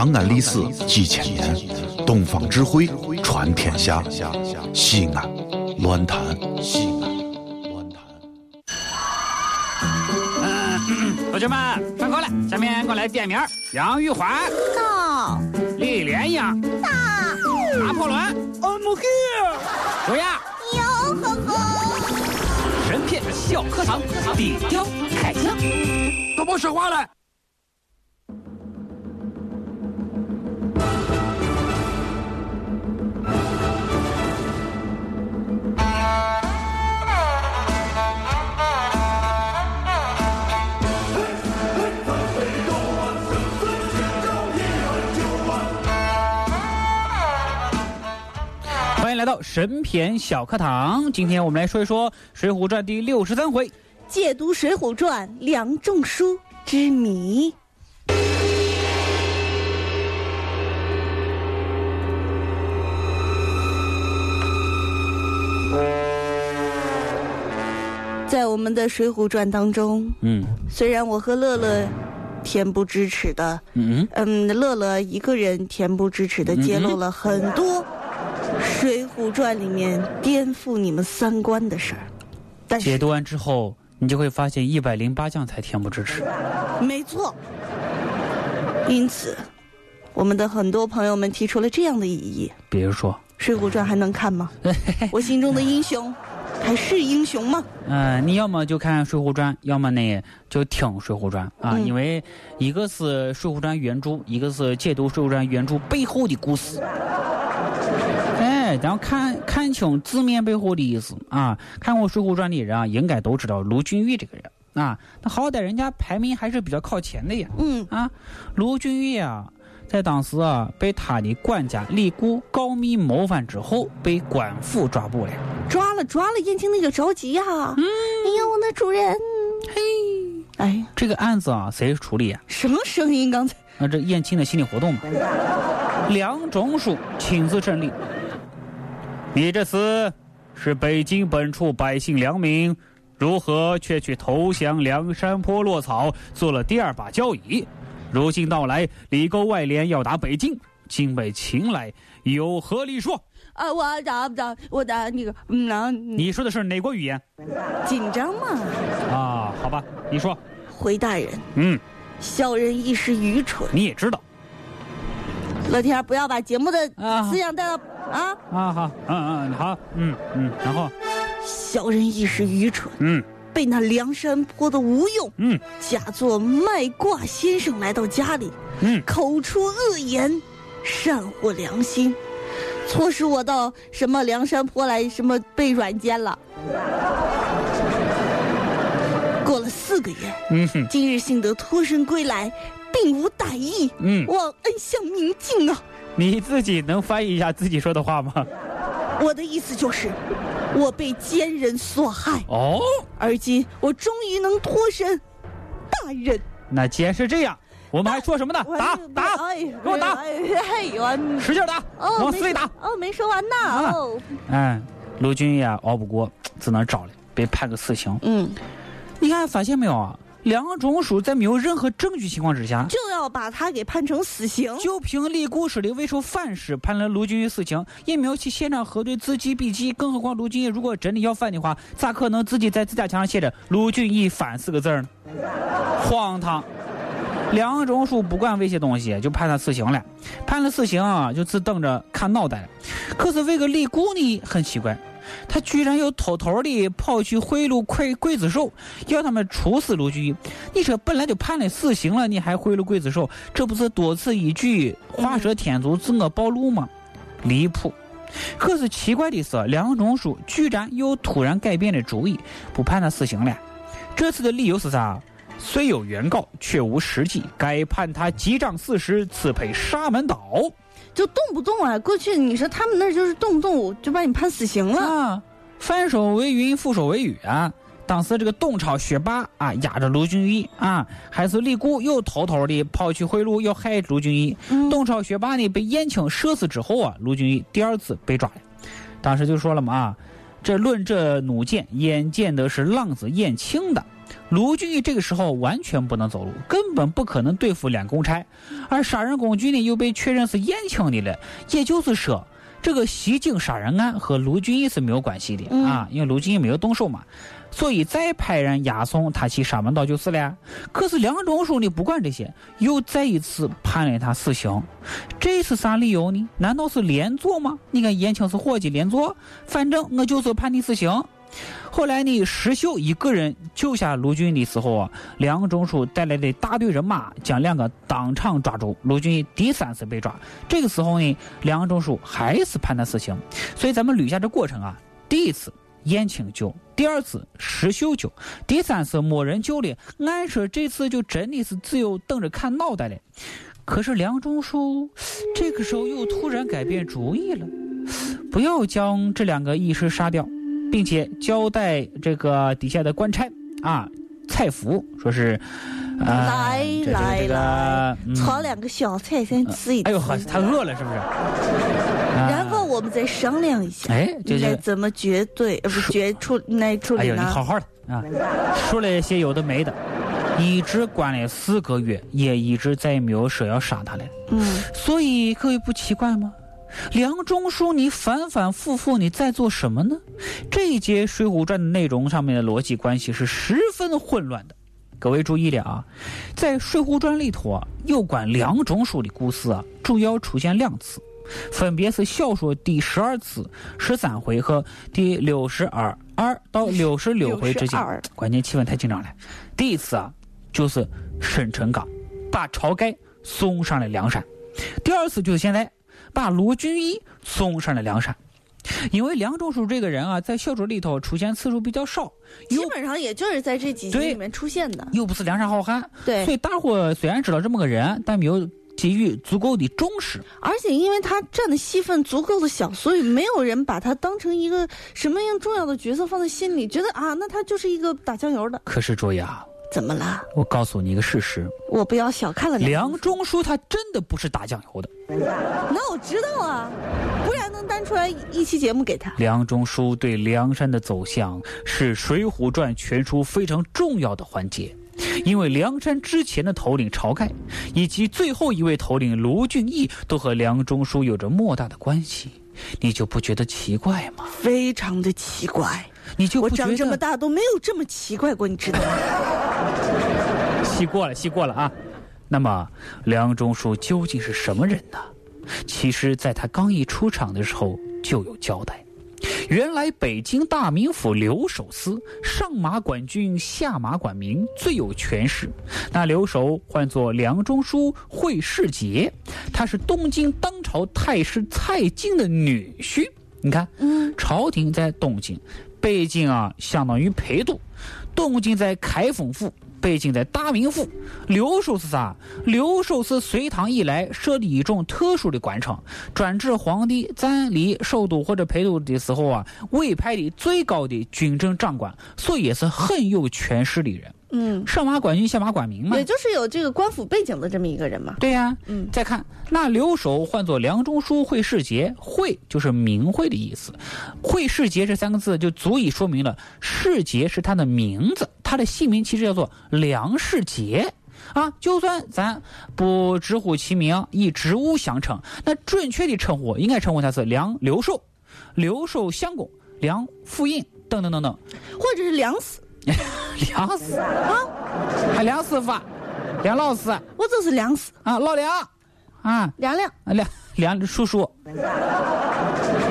长安历史几千年，东方智慧传天下。西安，乱谈西安，乱谈。同学们上课了，下面我来点名：杨玉环、到李莲英、到拿破仑、I'm here、卓雅。哟呵呵，神片小课堂，低调开讲。都别说话了。欢迎来到神篇小课堂。今天我们来说一说《水浒传》第六十三回。解读《水浒传》梁仲舒之谜。在我们的《水浒传》当中，嗯虽然我和乐乐恬不知耻的，嗯嗯，乐乐一个人恬不知耻的揭露了很多《水浒传》里面颠覆你们三观的事儿，但是解读完之后，你就会发现一百零八将才恬不知耻。没错。因此，我们的很多朋友们提出了这样的异议：比如说，《水浒传》还能看吗？我心中的英雄，还是英雄吗？嗯、你要么就看《水浒传》，要么呢就听《水浒传》啊，嗯因为一个是《水浒传》原著，一个是解读《水浒传》原著背后的故事。哎，咱看看清字面背后的意思啊！看过《水浒传》的人啊，应该都知道卢俊义这个人啊。那好歹人家排名还是比较靠前的呀。嗯，啊，卢俊义啊，在当时啊被他的管家李固告密谋反之后，被官府抓捕了。抓了抓了，燕青那个着急呀、哎呀，我的主人，嘿，哎，这个案子啊，谁处理啊？什么声音？刚才那这燕青的心理活动嘛。梁中书亲自审理。你这厮是北京本处百姓良民，如何却去投降梁山坡落草，做了第二把交椅？如今到来，里沟外联要打北京，竟被擒来，有何理说？啊，我打不打我打那个，嗯，那你说的是哪国语言？紧张嘛？啊，好吧，你说。回大人，嗯，小人一时愚蠢。你也知道乐天，不要把节目的啊思想带到啊！啊，好，嗯嗯，好，嗯嗯，然后，小人一时愚蠢，嗯。被那梁山坡的吴用嗯。假作卖卦先生来到家里，嗯，口出恶言，善惑良心，促使我到什么梁山坡来什么被软奸了。个月，嗯哼，今日幸得脱身归来，并无歹意，嗯，望恩相明镜啊！你自己能翻译一下自己说的话吗？我的意思就是，我被奸人所害，哦，而今我终于能脱身。大人，那既然是这样，我们还说什么呢？打打，哎，给我打使劲打，往死里打。哦，没说完呢。啊哦，哎，卢俊义啊，熬不过，只能招了，被判个死刑。嗯，你看，发现没有啊？梁中书在没有任何证据情况之下，就要把他给判成死刑。就凭李固说的未受反噬判了卢俊义死刑，也没有去现场核对字迹笔迹。更何况卢俊义如果真的要反的话，咋可能自己在自家墙上写着“卢俊义反”四个字儿呢？荒唐！梁中书不管这些东西，就判他死刑了。判了死刑啊，就只等着看脑袋了。可是为个李固呢，很奇怪，他居然又偷偷的跑去贿赂刽刽子手，要他们处死卢俊义。你说本来就判了死刑了，你还贿赂刽子手，这不是多此一举，画蛇添足，自我暴露吗？离谱！可是奇怪的是，梁中书居然又突然改变了主意，不判他死刑了。这次的理由是啥？虽有原告，却无实际，该判他击掌四十，赐配沙门岛。就动不动啊，过去你说他们那就是动不动就把你判死刑了。啊，翻手为云，覆手为雨啊！当时这个东超学霸啊，压着卢俊义啊，还是李固又偷偷的跑去贿赂，要害卢俊义。嗯东超学霸呢被燕青射死之后啊，卢俊义第二次被抓了。当时就说了嘛啊，这论这弩箭，眼见的是浪子燕青的。卢俊义这个时候完全不能走路，根本不可能对付两公差，而杀人工具呢又被确认是燕青的了，也就是说，这个袭警杀人案和卢俊义是没有关系的、嗯啊，因为卢俊义没有动手嘛，所以再派人押送他去沙门岛就是了。可是梁中书呢不管这些，又再一次判了他死刑，这是啥理由呢？难道是连坐吗？你看燕青是伙计连坐，反正我就是判你死刑。后来呢，石秀一个人救下卢俊的时候啊，梁中书带来的大队人马将两个当场抓住，卢俊第三次被抓。这个时候呢，梁中书还是判他死刑。所以咱们捋一下这过程啊，第一次燕青救，第二次石秀救，第三次没人救了。按说这次就真的是只有等着看脑袋了。可是梁中书这个时候又突然改变主意了，不要将这两个义士杀掉。并且交代这个底下的官差啊，蔡福说是，呃、来来这个来，嗯炒两个小菜先吃一吃。哎呦呵，他饿了是不是？啊 然后我们再商量一下，哎，这这，应该怎么绝对呃不绝处来处哎呦，你？好好的啊，说了一些有的没的，一直关了四个月，也一直再也没有说要杀他了。嗯，所以各位不奇怪吗？梁中书，你反反复复你在做什么呢？这一节《水浒传》的内容上面的逻辑关系是十分混乱的。各位注意点啊，在《水浒传》里头啊，有关梁中书的故事啊，主要出现两次，分别是小说第十二次十三回和第六十二二到六十六回之间。关键气氛太紧张了。第一次啊，就是沈成刚把晁盖送上了梁山；第二次就是现在。把卢俊义送上了梁山，因为梁中书这个人啊，在小说里头出现次数比较少，基本上也就是在这几集里面出现的。又不是梁山好汉，对所以大伙虽然知道这么个人，但没有给予足够的重视。而且因为他占的戏份足够的小，所以没有人把他当成一个什么样重要的角色放在心里，觉得啊，那他就是一个打酱油的。可是注意啊，怎么了？我告诉你一个事实，我不要小看了梁中书他真的不是打酱油的。那我知道啊，不然能单出来一期节目给他。梁中书对梁山的走向是《水浒传》全书非常重要的环节，因为梁山之前的头领晁盖，以及最后一位头领卢俊义，都和梁中书有着莫大的关系，你就不觉得奇怪吗？非常的奇怪，你就不长这么大都没有这么奇怪过，你知道吗？戏过了，戏过了啊。那么，梁中书究竟是什么人呢？其实，在他刚一出场的时候就有交代。原来，北京大名府留守司上马管军，下马管民，最有权势。那留守唤作梁中书惠世杰，他是东京当朝太师蔡京的女婿。你看，嗯，朝廷在东京，北京啊相当于陪都，东京在开封府，北京在大名府。留守是啥？留守是隋唐以来设的一种特殊的官场，专指皇帝暂离首都或者陪都的时候啊委派的最高的军政长官，所以也是很有权势的人。嗯，上马管军，下马管民嘛也。就是有这个官府背景的这么一个人嘛。对呀、嗯再看那留守唤作梁中书会世杰，会就是名讳的意思，会世杰这三个字就足以说明了世杰是他的名字，他的姓名其实叫做梁世杰。啊，就算咱不直呼其名，以职务相称，那准确的称呼应该称呼他是梁留寿、留守相公、梁副印等等等等。或者是梁死，梁师啊，还梁师傅、梁老师我就是梁师，啊，老梁啊，梁梁。啊，梁梁叔叔，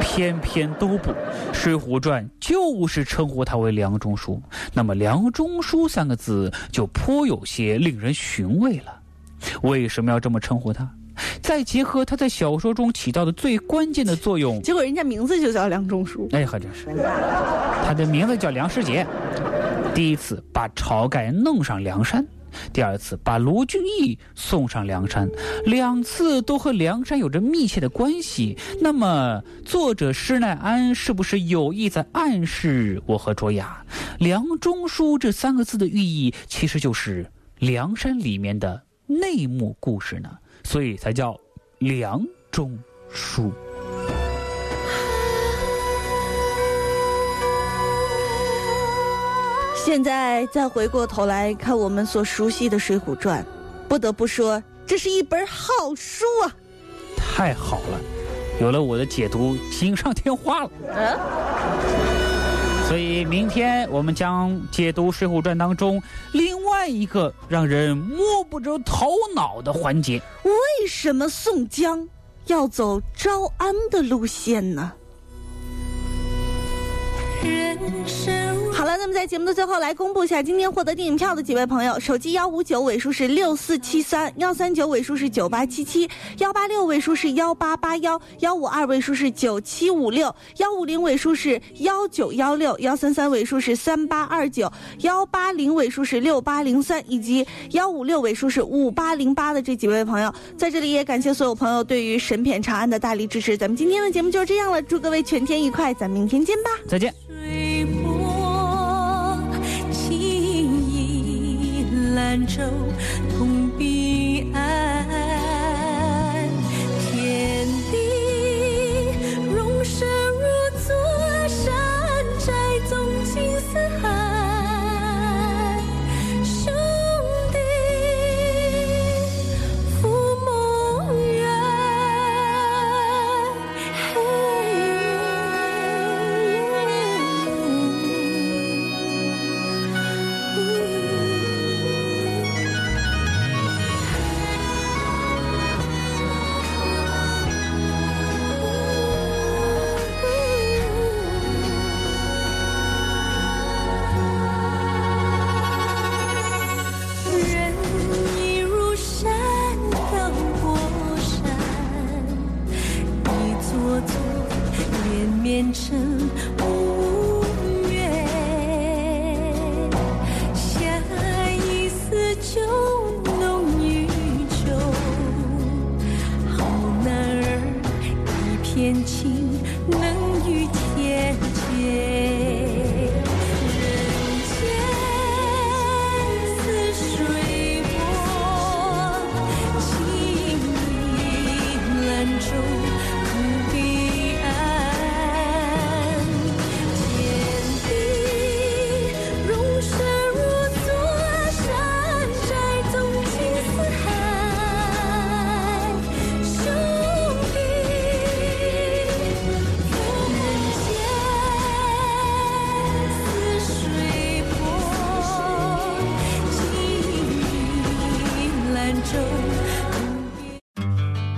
偏偏都不，《水浒传》就是称呼他为梁中书。那么“梁中书”三个字就颇有些令人寻味了。为什么要这么称呼他？再结合他在小说中起到的最关键的作用，结果人家名字就叫梁中书。哎，还真是，他的名字叫梁世杰。第一次把晁盖弄上梁山，第二次把卢俊义送上梁山，两次都和梁山有着密切的关系。那么，作者施耐庵是不是有意在暗示我和卓雅，梁中书这三个字的寓意其实就是梁山里面的内幕故事呢？所以才叫梁中书。现在再回过头来看我们所熟悉的《水浒传》，不得不说，这是一本好书啊！太好了，有了我的解读，锦上添花了。嗯。所以明天我们将解读《水浒传》当中另外一个让人摸不着头脑的环节：为什么宋江要走招安的路线呢？人生。好了，那么在节目的最后，来公布一下今天获得电影票的几位朋友：手机幺五九尾数是六四七三，幺三九尾数是九八七七，幺八六尾数是幺八八幺，幺五二尾数是九七五六，幺五零尾数是幺九幺六，幺三三尾数是三八二九，幺八零尾数是六八零三，以及幺五六尾数是五八零八的这几位朋友，在这里也感谢所有朋友对于神片长安的大力支持。咱们今天的节目就是这样了，祝各位全天愉快，咱们明天见吧，再见。兰州同彼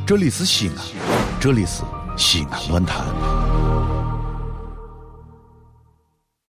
这里是西安，这里是西安论坛。